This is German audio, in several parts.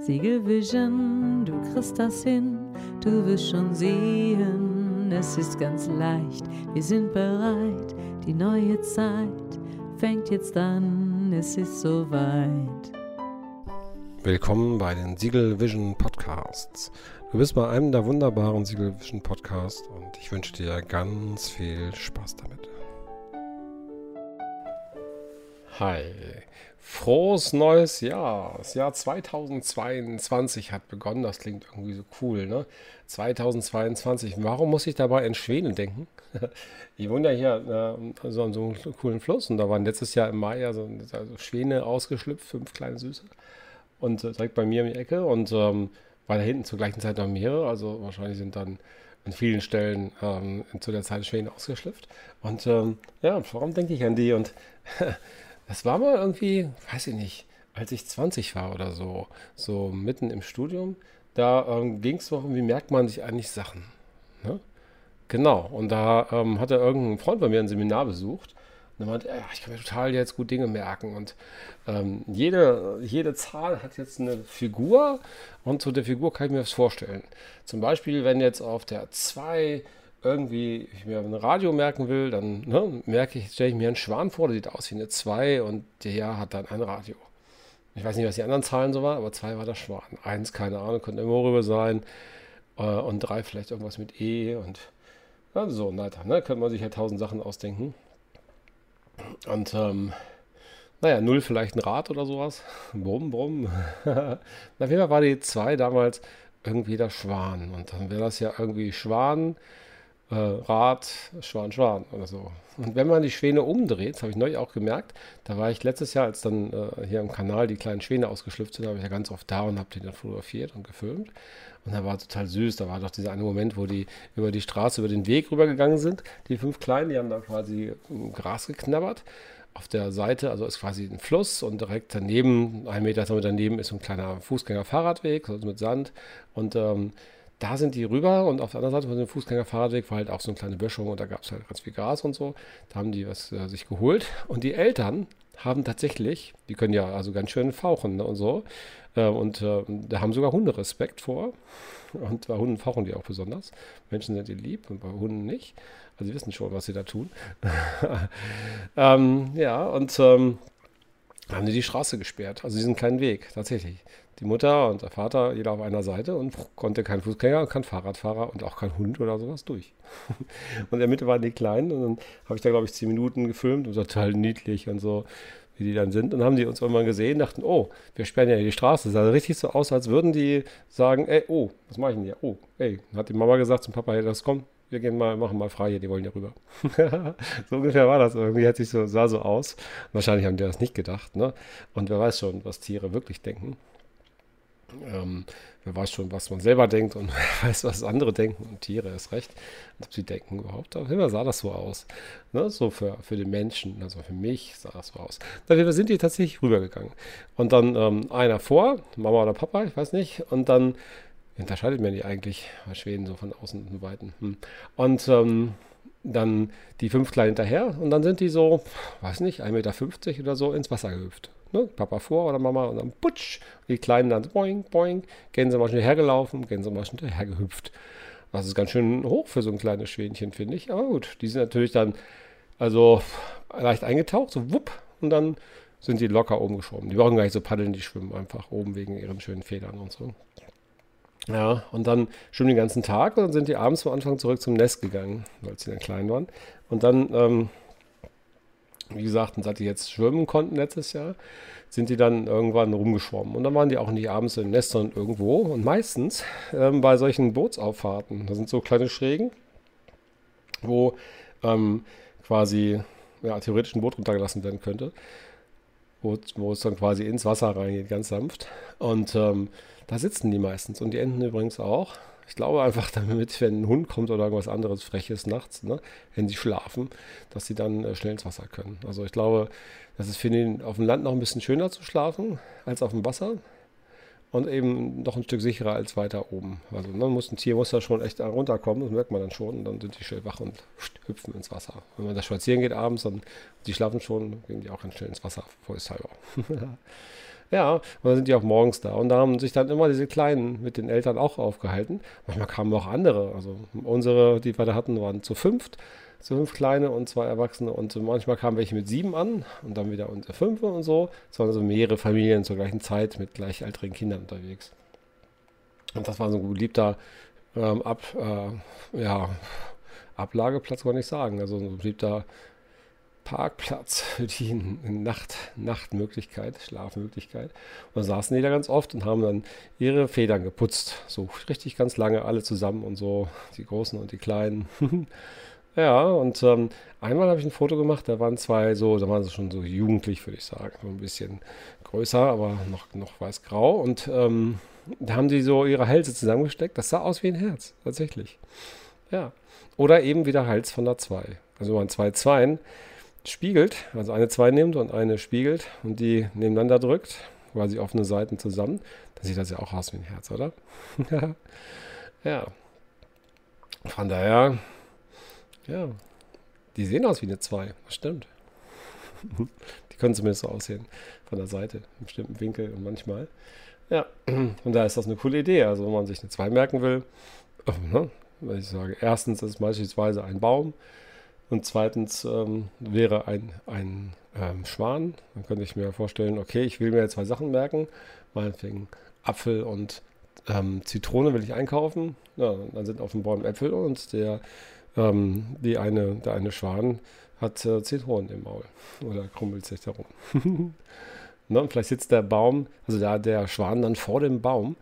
Siegelvision, du kriegst das hin, du wirst schon sehen, es ist ganz leicht, wir sind bereit, die neue Zeit fängt jetzt an, es ist soweit. Willkommen bei den Siegel Vision Podcasts. Du bist bei einem der wunderbaren Siegel Vision Podcasts und ich wünsche dir ganz viel Spaß damit. Hi, frohes neues Jahr. Das Jahr 2022 hat begonnen. Das klingt irgendwie so cool, ne? 2022. Warum muss ich dabei in Schweden denken? Ich wohne ja hier äh, so an so einem coolen Fluss und da waren letztes Jahr im Mai ja so also Schwäne ausgeschlüpft, fünf kleine Süße. Und äh, direkt bei mir um die Ecke und ähm, war da hinten zur gleichen Zeit noch mehrere. Also wahrscheinlich sind dann an vielen Stellen ähm, zu der Zeit Schwäne ausgeschlüpft. Und ähm, ja, warum denke ich an die? Und Das war mal irgendwie, weiß ich nicht, als ich 20 war oder so, so mitten im Studium, da ähm, ging es darum, wie merkt man sich eigentlich Sachen. Ne? Genau, und da ähm, hatte irgendein Freund bei mir ein Seminar besucht und er meinte, ich kann mir total jetzt gut Dinge merken und ähm, jede, jede Zahl hat jetzt eine Figur und zu der Figur kann ich mir was vorstellen. Zum Beispiel, wenn jetzt auf der 2 irgendwie ich mir ein Radio merken will, dann ne, merke ich, stelle ich mir einen Schwan vor, der sieht aus wie eine 2 und der hat dann ein Radio. Ich weiß nicht, was die anderen Zahlen so waren, aber 2 war der Schwan. 1, keine Ahnung, könnte immer rüber sein. Äh, und 3 vielleicht irgendwas mit E und ja, so weiter. Ne? Könnte man sich ja tausend Sachen ausdenken. Und ähm, naja, 0 vielleicht ein Rad oder sowas. Brumm, brumm. Auf jeden Fall war die 2 damals irgendwie der Schwan. Und dann wäre das ja irgendwie Schwan äh, Rad, Schwan, Schwan oder so. Und wenn man die Schwäne umdreht, das habe ich neulich auch gemerkt, da war ich letztes Jahr, als dann äh, hier im Kanal die kleinen Schwäne ausgeschlüpft sind, habe ich ja ganz oft da und habe die dann fotografiert und gefilmt. Und da war total süß. Da war doch dieser eine Moment, wo die über die Straße, über den Weg rübergegangen sind. Die fünf Kleinen, die haben da quasi Gras geknabbert. Auf der Seite, also ist quasi ein Fluss und direkt daneben, ein Meter daneben, ist ein kleiner Fußgänger-Fahrradweg, also mit Sand. Und ähm, da sind die rüber und auf der anderen Seite von dem Fußgängerfahrradweg war halt auch so eine kleine Böschung und da gab es halt ganz viel Gras und so. Da haben die was äh, sich geholt und die Eltern haben tatsächlich, die können ja also ganz schön fauchen ne, und so. Äh, und äh, da haben sogar Hunde Respekt vor. Und bei Hunden fauchen die auch besonders. Menschen sind die lieb und bei Hunden nicht. Also sie wissen schon, was sie da tun. ähm, ja, und ähm, haben die die Straße gesperrt, also diesen kleinen Weg, tatsächlich die Mutter und der Vater, jeder auf einer Seite und konnte kein Fußgänger, kein Fahrradfahrer und auch kein Hund oder sowas durch. und in der Mitte waren die Kleinen und dann habe ich da, glaube ich, zehn Minuten gefilmt und total niedlich und so, wie die dann sind. Und haben die uns irgendwann gesehen, dachten, oh, wir sperren ja die Straße. Es sah richtig so aus, als würden die sagen, ey, oh, was mache ich denn hier? Oh, ey, hat die Mama gesagt zum Papa, hey, das kommt, wir gehen mal, machen mal frei hier, die wollen ja rüber. so ungefähr war das irgendwie, hat sich so, sah so aus. Wahrscheinlich haben die das nicht gedacht, ne? Und wer weiß schon, was Tiere wirklich denken. Ähm, wer weiß schon, was man selber denkt und wer weiß, was andere denken und Tiere ist recht. ob sie denken überhaupt. Auf jeden Fall sah das so aus. Ne? So für, für den Menschen, also für mich sah das so aus. Dann sind die tatsächlich rübergegangen. Und dann ähm, einer vor, Mama oder Papa, ich weiß nicht. Und dann unterscheidet man die eigentlich bei Schweden so von außen und weiten. Hm. Und ähm, dann die fünf Kleinen hinterher und dann sind die so, weiß nicht, 1,50 Meter oder so ins Wasser gehüpft. Ne? Papa vor oder Mama und dann putsch. Die Kleinen dann boing, boing. Gänse mal schnell hergelaufen, Gänse mal schnell hergehüpft. Das ist ganz schön hoch für so ein kleines Schwänchen, finde ich. Aber gut, die sind natürlich dann also leicht eingetaucht, so wupp. Und dann sind die locker oben geschoben. Die brauchen gar nicht so paddeln, die schwimmen einfach oben wegen ihren schönen Federn und so. Ja, und dann schwimmen den ganzen Tag und dann sind die abends am Anfang zurück zum Nest gegangen, weil sie dann klein waren. Und dann ähm, wie gesagt, seit die jetzt schwimmen konnten letztes Jahr, sind die dann irgendwann rumgeschwommen. Und dann waren die auch nicht abends im Nest, sondern irgendwo. Und meistens ähm, bei solchen Bootsauffahrten, da sind so kleine Schrägen, wo ähm, quasi ja, theoretisch ein Boot runtergelassen werden könnte, wo, wo es dann quasi ins Wasser reingeht, ganz sanft. Und ähm, da sitzen die meistens und die Enten übrigens auch. Ich glaube einfach damit, wenn ein Hund kommt oder irgendwas anderes Freches nachts, ne, wenn sie schlafen, dass sie dann äh, schnell ins Wasser können. Also ich glaube, das ist für den auf dem Land noch ein bisschen schöner zu schlafen als auf dem Wasser und eben noch ein Stück sicherer als weiter oben. Also ne, muss ein Tier muss da schon echt runterkommen, das merkt man dann schon und dann sind die schnell wach und hüpfen ins Wasser. Wenn man da spazieren geht abends, dann die schlafen schon, gehen die auch ganz schnell ins Wasser, vollshalber. Ja, und dann sind die auch morgens da. Und da haben sich dann immer diese Kleinen mit den Eltern auch aufgehalten. Manchmal kamen auch andere. Also unsere, die wir da hatten, waren zu fünft. Zu fünf Kleine und zwei Erwachsene. Und manchmal kamen welche mit sieben an und dann wieder unsere fünf und so. Es waren so mehrere Familien zur gleichen Zeit mit gleichaltrigen Kindern unterwegs. Und das war so ein beliebter ähm, Ab, äh, ja, Ablageplatz, kann ich sagen. Also ein beliebter Parkplatz für die Nacht, Nachtmöglichkeit, Schlafmöglichkeit. Und da saßen die da ganz oft und haben dann ihre Federn geputzt. So richtig ganz lange, alle zusammen und so, die Großen und die Kleinen. ja, und ähm, einmal habe ich ein Foto gemacht, da waren zwei so, da waren sie schon so jugendlich, würde ich sagen. So ein bisschen größer, aber noch, noch weiß-grau. Und ähm, da haben die so ihre Hälse zusammengesteckt. Das sah aus wie ein Herz, tatsächlich. Ja. Oder eben wieder Hals von der 2. Also man zwei Zweien spiegelt, also eine 2 nimmt und eine spiegelt und die nebeneinander drückt, quasi offene Seiten zusammen, dann sieht das ja auch aus wie ein Herz, oder? ja. Von daher, ja, die sehen aus wie eine 2, das stimmt. die können zumindest so aussehen von der Seite, im bestimmten Winkel und manchmal. Ja, und da ist das eine coole Idee. Also, wenn man sich eine 2 merken will, ne, wenn ich sage, erstens ist es beispielsweise ein Baum, und zweitens ähm, wäre ein, ein ähm, Schwan. Dann könnte ich mir vorstellen, okay, ich will mir zwei Sachen merken. Meinetwegen Apfel und ähm, Zitrone will ich einkaufen. Ja, dann sind auf dem Baum Äpfel und der, ähm, die eine, der eine Schwan hat äh, Zitronen im Maul oder krummelt sich darum. ne, vielleicht sitzt der Baum, also da der Schwan dann vor dem Baum.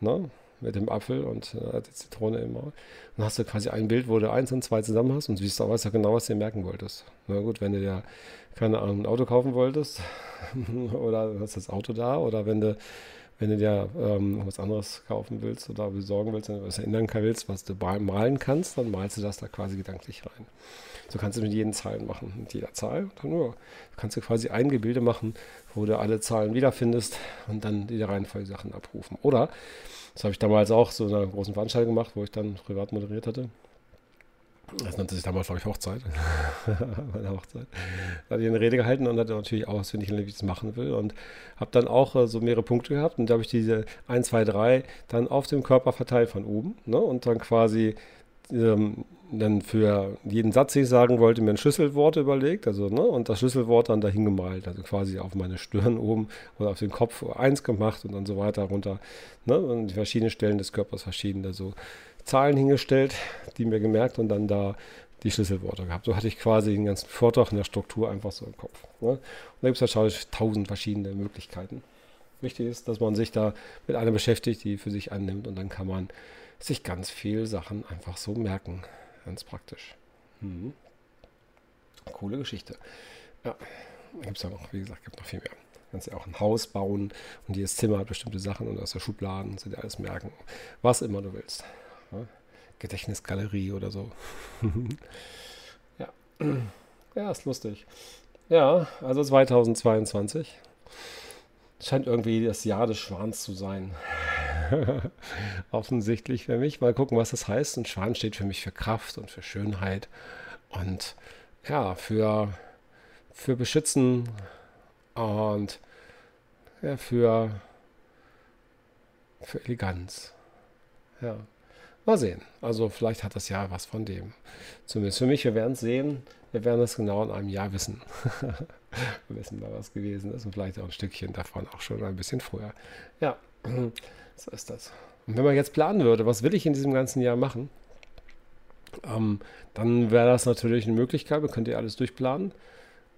Ne, mit dem Apfel und äh, die Zitrone im Maul. Dann hast du quasi ein Bild, wo du eins und zwei zusammen hast und siehst, weißt ja genau, was du dir merken wolltest. Na gut, wenn du dir, keine Ahnung, ein Auto kaufen wolltest oder hast das Auto da oder wenn du, wenn du dir ähm, was anderes kaufen willst oder besorgen willst, was erinnern willst, was du malen kannst, dann malst du das da quasi gedanklich rein. So kannst du mit jedem Zahlen machen, mit jeder Zahl. Dann nur, kannst du quasi ein Gebilde machen, wo du alle Zahlen wiederfindest und dann die Reihenfolge Sachen abrufen. Oder das habe ich damals auch so in einer großen Veranstaltung gemacht, wo ich dann privat moderiert hatte. Das nannte sich damals, glaube ich, Hochzeit. Meine Hochzeit. Da hatte ich eine Rede gehalten und hatte natürlich auch auswendig, wie ich das machen will. Und habe dann auch äh, so mehrere Punkte gehabt. Und da habe ich diese 1, 2, 3 dann auf dem Körper verteilt von oben. Ne? Und dann quasi ähm, dann für jeden Satz, den ich sagen wollte, mir ein Schlüsselwort überlegt, also, ne, und das Schlüsselwort dann dahin gemalt, also quasi auf meine Stirn oben oder auf den Kopf eins gemacht und dann so weiter runter, ne, und die verschiedenen Stellen des Körpers verschiedene so Zahlen hingestellt, die mir gemerkt und dann da die Schlüsselworte gehabt. So hatte ich quasi den ganzen Vortrag in der Struktur einfach so im Kopf. Ne? Und da gibt es wahrscheinlich tausend verschiedene Möglichkeiten. Wichtig ist, dass man sich da mit einer beschäftigt, die für sich annimmt und dann kann man sich ganz viel Sachen einfach so merken. Ganz praktisch. Mhm. Coole Geschichte. Ja, gibt es ja noch, wie gesagt, gibt noch viel mehr. Kannst ja auch ein Haus bauen und jedes Zimmer hat bestimmte Sachen und aus der Schubladen sind ja alles merken. Was immer du willst. Ja? Gedächtnisgalerie oder so. ja. ja, ist lustig. Ja, also 2022 scheint irgendwie das Jahr des Schwans zu sein. Offensichtlich für mich. Mal gucken, was das heißt. Und Schwan steht für mich für Kraft und für Schönheit und ja, für, für Beschützen und ja, für, für Eleganz. Ja. Mal sehen. Also vielleicht hat das Jahr was von dem. Zumindest für mich, wir werden es sehen. Wir werden es genau in einem Jahr wissen. wir wissen mal, was gewesen ist und vielleicht auch ein Stückchen davon auch schon ein bisschen früher. Ja. So ist das. Und wenn man jetzt planen würde, was will ich in diesem ganzen Jahr machen, ähm, dann wäre das natürlich eine Möglichkeit. Man könnte ja alles durchplanen.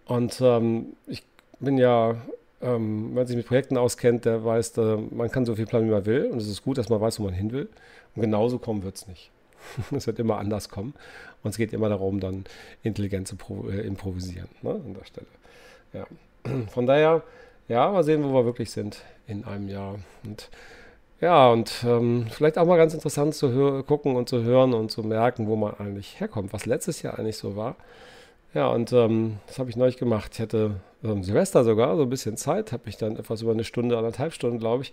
Und ähm, ich bin ja, ähm, wenn man sich mit Projekten auskennt, der weiß, äh, man kann so viel planen, wie man will. Und es ist gut, dass man weiß, wo man hin will. Und genauso kommen wird es nicht. es wird immer anders kommen. Und es geht immer darum, dann intelligent zu äh, improvisieren ne, an der Stelle. Ja. Von daher, ja, mal sehen, wo wir wirklich sind in einem Jahr. Und ja, und ähm, vielleicht auch mal ganz interessant zu gucken und zu hören und zu merken, wo man eigentlich herkommt, was letztes Jahr eigentlich so war. Ja, und ähm, das habe ich neulich gemacht. Ich hatte ähm, Silvester sogar so ein bisschen Zeit, habe mich dann etwas über eine Stunde, anderthalb Stunden, glaube ich,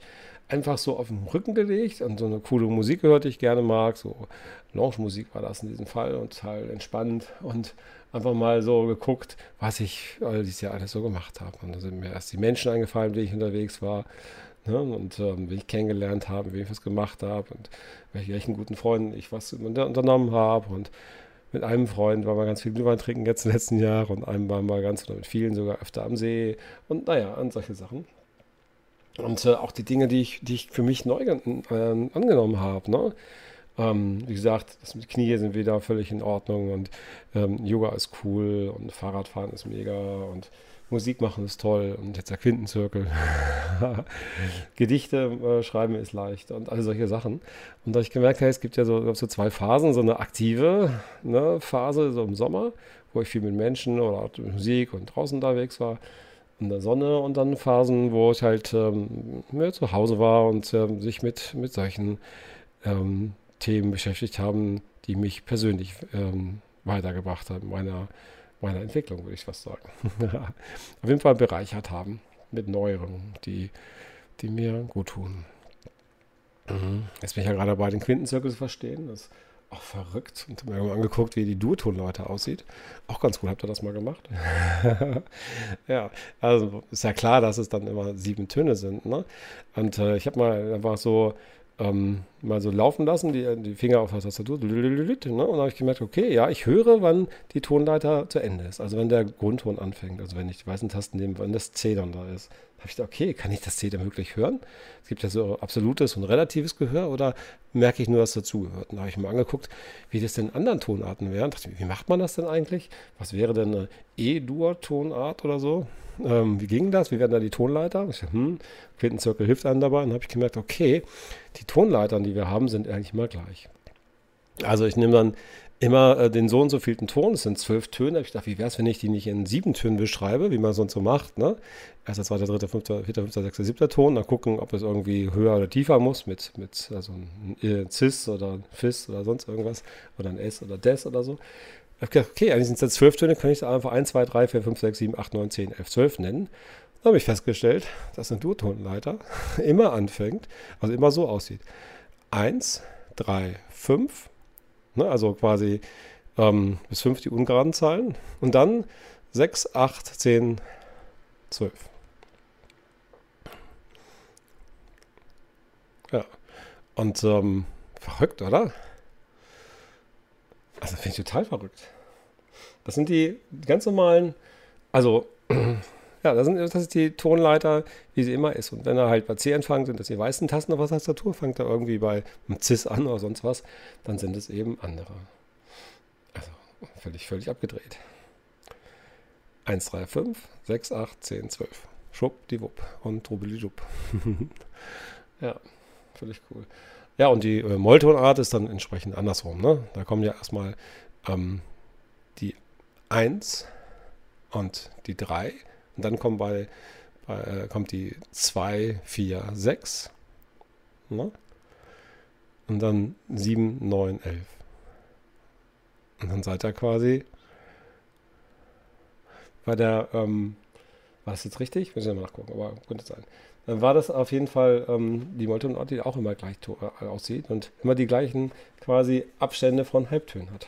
einfach so auf den Rücken gelegt und so eine coole Musik gehört, die ich gerne mag. So Lounge-Musik war das in diesem Fall und total entspannt und einfach mal so geguckt, was ich all dieses Jahr alles so gemacht habe. Und da sind mir erst die Menschen eingefallen, wie ich unterwegs war. Ne? Und ähm, wie ich kennengelernt habe, wie ich was gemacht habe und welchen guten Freunden ich was unternommen habe. Und mit einem Freund waren wir ganz viel Glühwein trinken jetzt im letzten Jahr und einem waren wir ganz oder mit vielen sogar öfter am See und naja, und solche Sachen. Und äh, auch die Dinge, die ich, die ich für mich neu äh, angenommen habe. Ne? Ähm, wie gesagt, das mit Knie sind wieder völlig in Ordnung und ähm, Yoga ist cool und Fahrradfahren ist mega und Musik machen ist toll und jetzt der Quintenzirkel. Gedichte äh, schreiben ist leicht und alle solche Sachen. Und da ich gemerkt habe, es gibt ja so, so zwei Phasen, so eine aktive ne, Phase, so im Sommer, wo ich viel mit Menschen oder mit Musik und draußen unterwegs war in der Sonne und dann Phasen, wo ich halt ähm, zu Hause war und ähm, sich mit, mit solchen ähm, Themen beschäftigt haben, die mich persönlich ähm, weitergebracht haben, meiner, meiner Entwicklung, würde ich fast sagen. Auf jeden Fall bereichert haben mit Neuerungen, die, die mir gut tun. Mhm. Jetzt bin ich ja gerade dabei, den Quintenzirkel zu verstehen. Das auch verrückt. Und mir angeguckt, wie die Duotonleute aussieht. Auch ganz gut, habt ihr das mal gemacht? ja, also ist ja klar, dass es dann immer sieben Töne sind. Ne? Und äh, ich habe mal einfach so ähm, mal so laufen lassen, die, die Finger auf der Tastatur. Ne? Und dann habe ich gemerkt, okay, ja, ich höre, wann die Tonleiter zu Ende ist. Also wenn der Grundton anfängt. Also wenn ich die weißen Tasten nehme, wann das C dann da ist habe ich gedacht, okay, kann ich das C denn wirklich hören? Es gibt ja so absolutes und relatives Gehör oder merke ich nur, dass dazugehört? Und da habe ich mal angeguckt, wie das denn in anderen Tonarten wäre. Und dachte, wie macht man das denn eigentlich? Was wäre denn eine E-Dur-Tonart oder so? Ähm, wie ging das? Wie werden da die Tonleiter? Ich dachte, hm, Quintenzirkel hilft einem dabei. Und dann habe ich gemerkt, okay, die Tonleitern, die wir haben, sind eigentlich immer gleich. Also ich nehme dann immer äh, den so und so vielten Ton, es sind zwölf Töne. Ich dachte, wie wäre es, wenn ich die nicht in sieben Tönen beschreibe, wie man sonst so macht, ne? Erster, zweiter, dritter, fünfter, vierter, fünfter, sechster, siebter Ton, dann gucken, ob es irgendwie höher oder tiefer muss, mit, mit also ein äh, Cis oder ein Fis oder sonst irgendwas, oder ein S oder Des oder so. Ich habe gedacht, okay, eigentlich sind es jetzt zwölf Töne, kann ich es einfach 1, 2, 3, 4, 5, 6, 7, 8, 9, 10, 11, 12 nennen. Dann habe ich festgestellt, dass ein Durtonleiter immer anfängt, also immer so aussieht. 1, 3, 5, Ne? Also quasi ähm, bis 5 die ungeraden Zahlen. Und dann 6, 8, 10, 12. Ja. Und ähm, verrückt, oder? Also finde ich total verrückt. Das sind die ganz normalen, also ja, das, sind, das ist die Tonleiter, wie sie immer ist. Und wenn er halt bei C anfängt, sind das die weißen Tasten auf der Tastatur, fängt er irgendwie bei einem Cis an oder sonst was, dann sind es eben andere. Also völlig, völlig abgedreht. 1, 3, 5, 6, 8, 10, 12. Schwuppdiwupp und Trubbelidupp. ja, völlig cool. Ja, und die äh, Molltonart ist dann entsprechend andersrum. Ne? Da kommen ja erstmal ähm, die 1 und die 3 und dann kommt, bei, bei äh, kommt die 2, 4, 6. Ne? Und dann 7, 9, 11. Und dann seid ihr quasi bei der, ähm, war das jetzt richtig? Müssen wir mal nachgucken, aber könnte sein. Dann war das auf jeden Fall ähm, die Moltonart, die auch immer gleich äh, aussieht und immer die gleichen quasi Abstände von Halbtönen hat.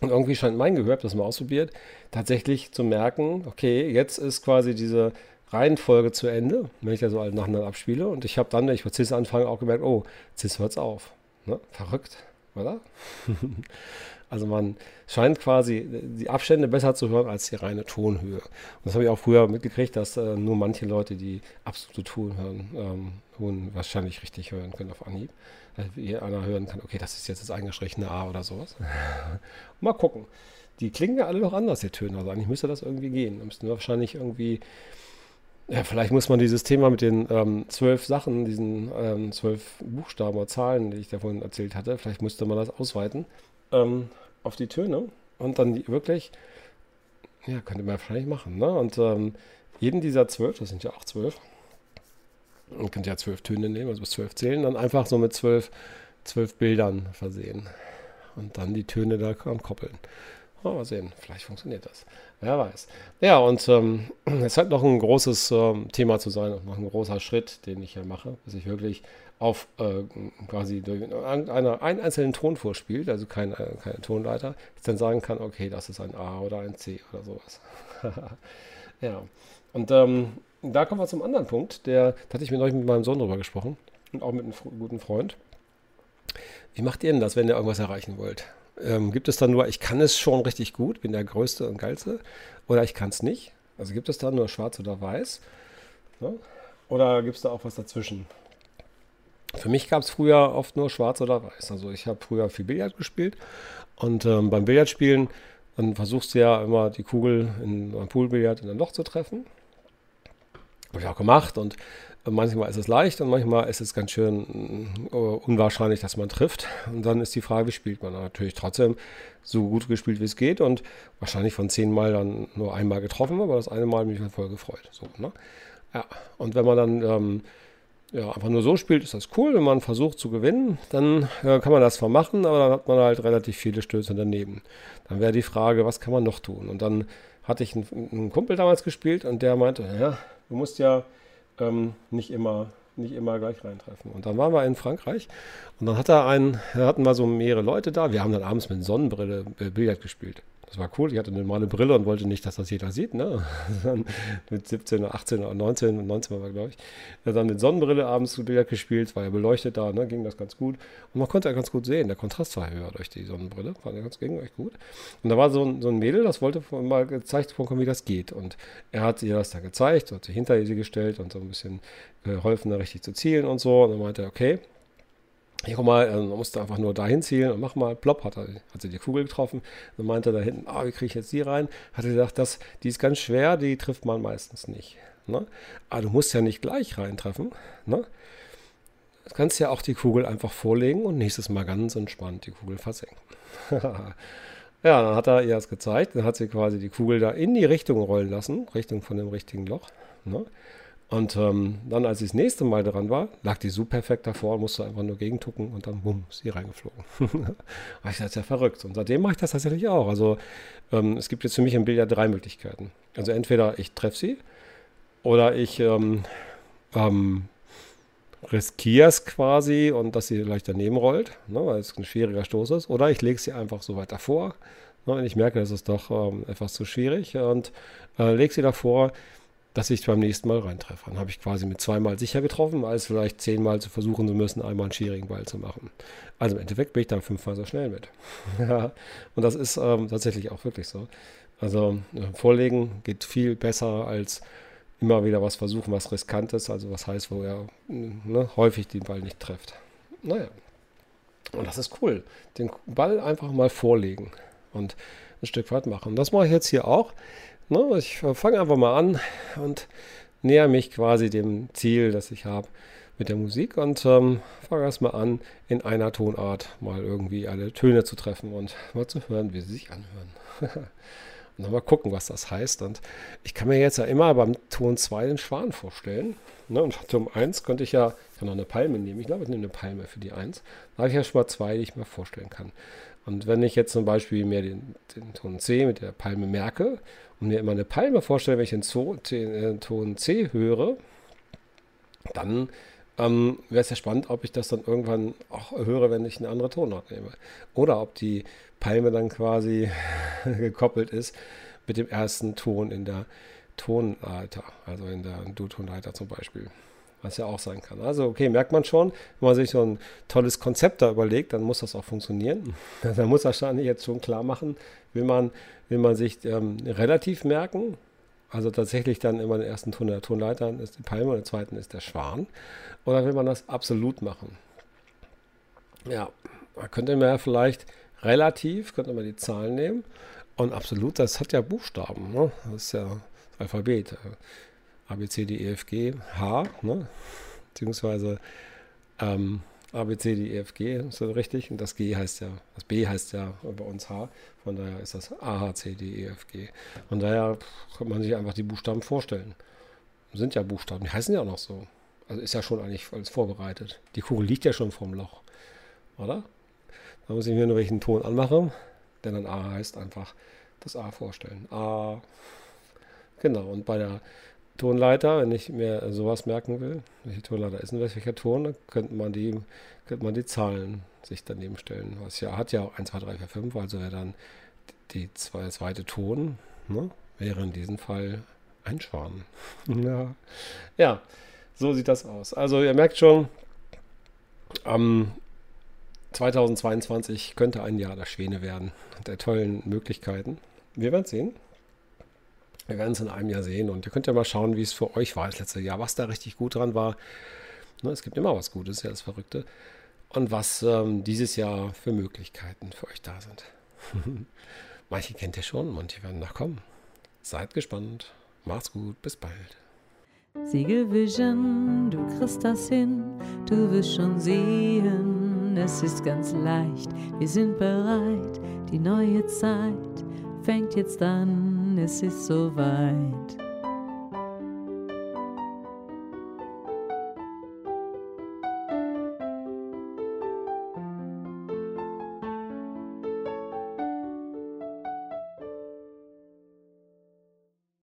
Und irgendwie scheint mein Gehör, das mal ausprobiert, tatsächlich zu merken, okay, jetzt ist quasi diese Reihenfolge zu Ende, wenn ich da so alle nacheinander abspiele. Und ich habe dann, wenn ich bei Cis anfange, auch gemerkt, oh, Cis hört's auf. Ne? Verrückt, oder? also man scheint quasi die Abstände besser zu hören als die reine Tonhöhe. Und das habe ich auch früher mitgekriegt, dass äh, nur manche Leute, die absolute Ton hören, ähm, Ton wahrscheinlich richtig hören können auf Anhieb wie einer hören kann, okay, das ist jetzt das eingestrichene A oder sowas. Mal gucken. Die klingen ja alle noch anders, die Töne. Also eigentlich müsste das irgendwie gehen. Da müssten wir wahrscheinlich irgendwie, ja, vielleicht muss man dieses Thema mit den ähm, zwölf Sachen, diesen ähm, zwölf Buchstaben oder Zahlen, die ich davon erzählt hatte, vielleicht müsste man das ausweiten ähm, auf die Töne und dann die wirklich, ja, könnte man wahrscheinlich machen. Ne? Und ähm, jeden dieser zwölf, das sind ja auch zwölf, man könnte ja zwölf Töne nehmen, also bis zwölf zählen, dann einfach so mit zwölf, zwölf Bildern versehen. Und dann die Töne da koppeln. Mal sehen, vielleicht funktioniert das. Wer weiß. Ja, und ähm, es hat noch ein großes ähm, Thema zu sein und noch ein großer Schritt, den ich hier mache, bis ich wirklich auf äh, quasi durch einer, einen einzelnen Ton vorspielt, also kein, äh, keine Tonleiter, ich dann sagen kann, okay, das ist ein A oder ein C oder sowas. ja, und ähm, da kommen wir zum anderen Punkt, der, da hatte ich mir neulich mit meinem Sohn drüber gesprochen und auch mit einem guten Freund. Wie macht ihr denn das, wenn ihr irgendwas erreichen wollt? Ähm, gibt es dann nur, ich kann es schon richtig gut, bin der Größte und Geilste, oder ich kann es nicht? Also gibt es da nur schwarz oder weiß? Ne? Oder gibt es da auch was dazwischen? Für mich gab es früher oft nur schwarz oder weiß. Also ich habe früher viel Billard gespielt und ähm, beim Billardspielen, dann versuchst du ja immer die Kugel in, beim Poolbillard in ein Loch zu treffen. Habe ich auch gemacht und manchmal ist es leicht und manchmal ist es ganz schön äh, unwahrscheinlich, dass man trifft. Und dann ist die Frage, wie spielt man? Natürlich trotzdem so gut gespielt, wie es geht und wahrscheinlich von zehn Mal dann nur einmal getroffen, aber das eine Mal mich voll gefreut. So, ne? Ja, und wenn man dann ähm, ja, einfach nur so spielt, ist das cool. Wenn man versucht zu gewinnen, dann äh, kann man das zwar machen, aber dann hat man halt relativ viele Stöße daneben. Dann wäre die Frage, was kann man noch tun? Und dann hatte ich einen, einen Kumpel damals gespielt und der meinte, ja, du musst ja ähm, nicht immer nicht immer gleich reintreffen. Und dann waren wir in Frankreich und dann hat er einen, hatten wir so mehrere Leute da. Wir haben dann abends mit Sonnenbrille äh, Billard gespielt. Das war cool. Ich hatte eine normale Brille und wollte nicht, dass das jeder sieht. Ne? mit 17 oder 18 oder 19 und 19 war, glaube ich. Dann mit Sonnenbrille abends zu Billard gespielt, war ja beleuchtet da, ne? ging das ganz gut. Und man konnte ja ganz gut sehen. Der Kontrast war höher durch die Sonnenbrille. War ganz, ging echt gut. Und da war so ein, so ein Mädel, das wollte mal gezeigt bekommen, wie das geht. Und er hat ihr das da gezeigt, hat sich hinter sie gestellt und so ein bisschen geholfen, da richtig zu zielen und so. Und dann meinte er, okay, hier guck mal, man musste einfach nur dahin zielen und mach mal, plopp, hat, er, hat sie die Kugel getroffen. Dann meinte er da hinten, ah, wie kriege ich jetzt die rein? Hat er gesagt, das, die ist ganz schwer, die trifft man meistens nicht. Ne? Aber du musst ja nicht gleich reintreffen. Ne? Du kannst ja auch die Kugel einfach vorlegen und nächstes Mal ganz entspannt die Kugel versenken. ja, dann hat er ihr das gezeigt. Dann hat sie quasi die Kugel da in die Richtung rollen lassen, Richtung von dem richtigen Loch. Ne? Und ähm, dann, als ich das nächste Mal dran war, lag die so perfekt davor, musste einfach nur gegentucken und dann, bumm, ist sie reingeflogen. ich das ja verrückt. Und seitdem mache ich das tatsächlich auch. Also ähm, es gibt jetzt für mich im Billard drei Möglichkeiten. Also entweder ich treffe sie oder ich ähm, ähm, riskiere es quasi und dass sie leicht daneben rollt, ne, weil es ein schwieriger Stoß ist. Oder ich lege sie einfach so weit davor. Ne, und ich merke, das ist doch ähm, etwas zu schwierig und äh, lege sie davor dass ich beim nächsten Mal reintreffe. Dann habe ich quasi mit zweimal sicher getroffen, als vielleicht zehnmal zu versuchen zu müssen, einmal einen schwierigen Ball zu machen. Also im Endeffekt bin ich dann fünfmal so schnell mit. und das ist ähm, tatsächlich auch wirklich so. Also äh, Vorlegen geht viel besser als immer wieder was versuchen, was riskant ist, also was heißt, wo er ne, häufig den Ball nicht trifft. Naja. Und das ist cool. Den Ball einfach mal vorlegen und ein Stück weit machen. Das mache ich jetzt hier auch. Ne, ich fange einfach mal an und näher mich quasi dem Ziel, das ich habe mit der Musik und ähm, fange erstmal an, in einer Tonart mal irgendwie alle Töne zu treffen und mal zu hören, wie sie sich anhören. und dann mal gucken, was das heißt. Und ich kann mir jetzt ja immer beim Ton 2 den Schwan vorstellen. Ne? Und Ton 1 könnte ich ja, ich kann noch eine Palme nehmen. Ich glaube, ich nehme eine Palme für die 1. Da habe ich ja schon mal zwei, die ich mir vorstellen kann. Und wenn ich jetzt zum Beispiel mir den, den Ton C mit der Palme merke und mir immer eine Palme vorstelle, wenn ich den, Zo, den äh, Ton C höre, dann ähm, wäre es ja spannend, ob ich das dann irgendwann auch höre, wenn ich eine andere Tonart nehme. Oder ob die Palme dann quasi gekoppelt ist mit dem ersten Ton in der Tonleiter, also in der Du-Tonleiter zum Beispiel was ja auch sein kann. Also, okay, merkt man schon, wenn man sich so ein tolles Konzept da überlegt, dann muss das auch funktionieren. dann muss wahrscheinlich jetzt schon klar machen, will man, will man sich ähm, relativ merken, also tatsächlich dann immer den ersten Ton der Tonleiter ist die Palme und der zweiten ist der Schwan, oder will man das absolut machen? Ja, da könnte man ja vielleicht relativ, könnte man die Zahlen nehmen und absolut, das hat ja Buchstaben, ne? das ist ja Alphabet. A, B, C, D, E, F, G, H, ne? beziehungsweise ähm, A, B, C, D, E, F, G, ist das richtig? Und das G heißt ja, das B heißt ja bei uns H, von daher ist das A, H, C, D, E, F, G. Von daher kann man sich einfach die Buchstaben vorstellen. Sind ja Buchstaben, die heißen ja auch noch so. Also ist ja schon eigentlich alles vorbereitet. Die Kugel liegt ja schon vorm Loch, oder? Da muss ich mir nur welchen Ton anmachen. der dann A heißt, einfach das A vorstellen. A. Genau, und bei der Tonleiter, wenn ich mir sowas merken will, welche Tonleiter ist denn welcher Ton, dann könnte man die, könnte man die Zahlen sich daneben stellen. Was ja hat ja auch 1, 2, 3, 4, 5, also wäre dann die zwei, zweite Ton, ne, wäre in diesem Fall ein Schwan. ja. ja, so sieht das aus. Also ihr merkt schon, am 2022 könnte ein Jahr der Schwäne werden, der tollen Möglichkeiten. Wir werden es sehen. Wir werden es in einem Jahr sehen und ihr könnt ja mal schauen, wie es für euch war das letzte Jahr, was da richtig gut dran war. Ne, es gibt immer was Gutes, ja das Verrückte. Und was ähm, dieses Jahr für Möglichkeiten für euch da sind. Manche kennt ihr schon, manche werden noch kommen. Seid gespannt. Macht's gut, bis bald. Siegelvision, du kriegst das hin, du wirst schon sehen, es ist ganz leicht, wir sind bereit, die neue Zeit fängt jetzt an, es ist soweit.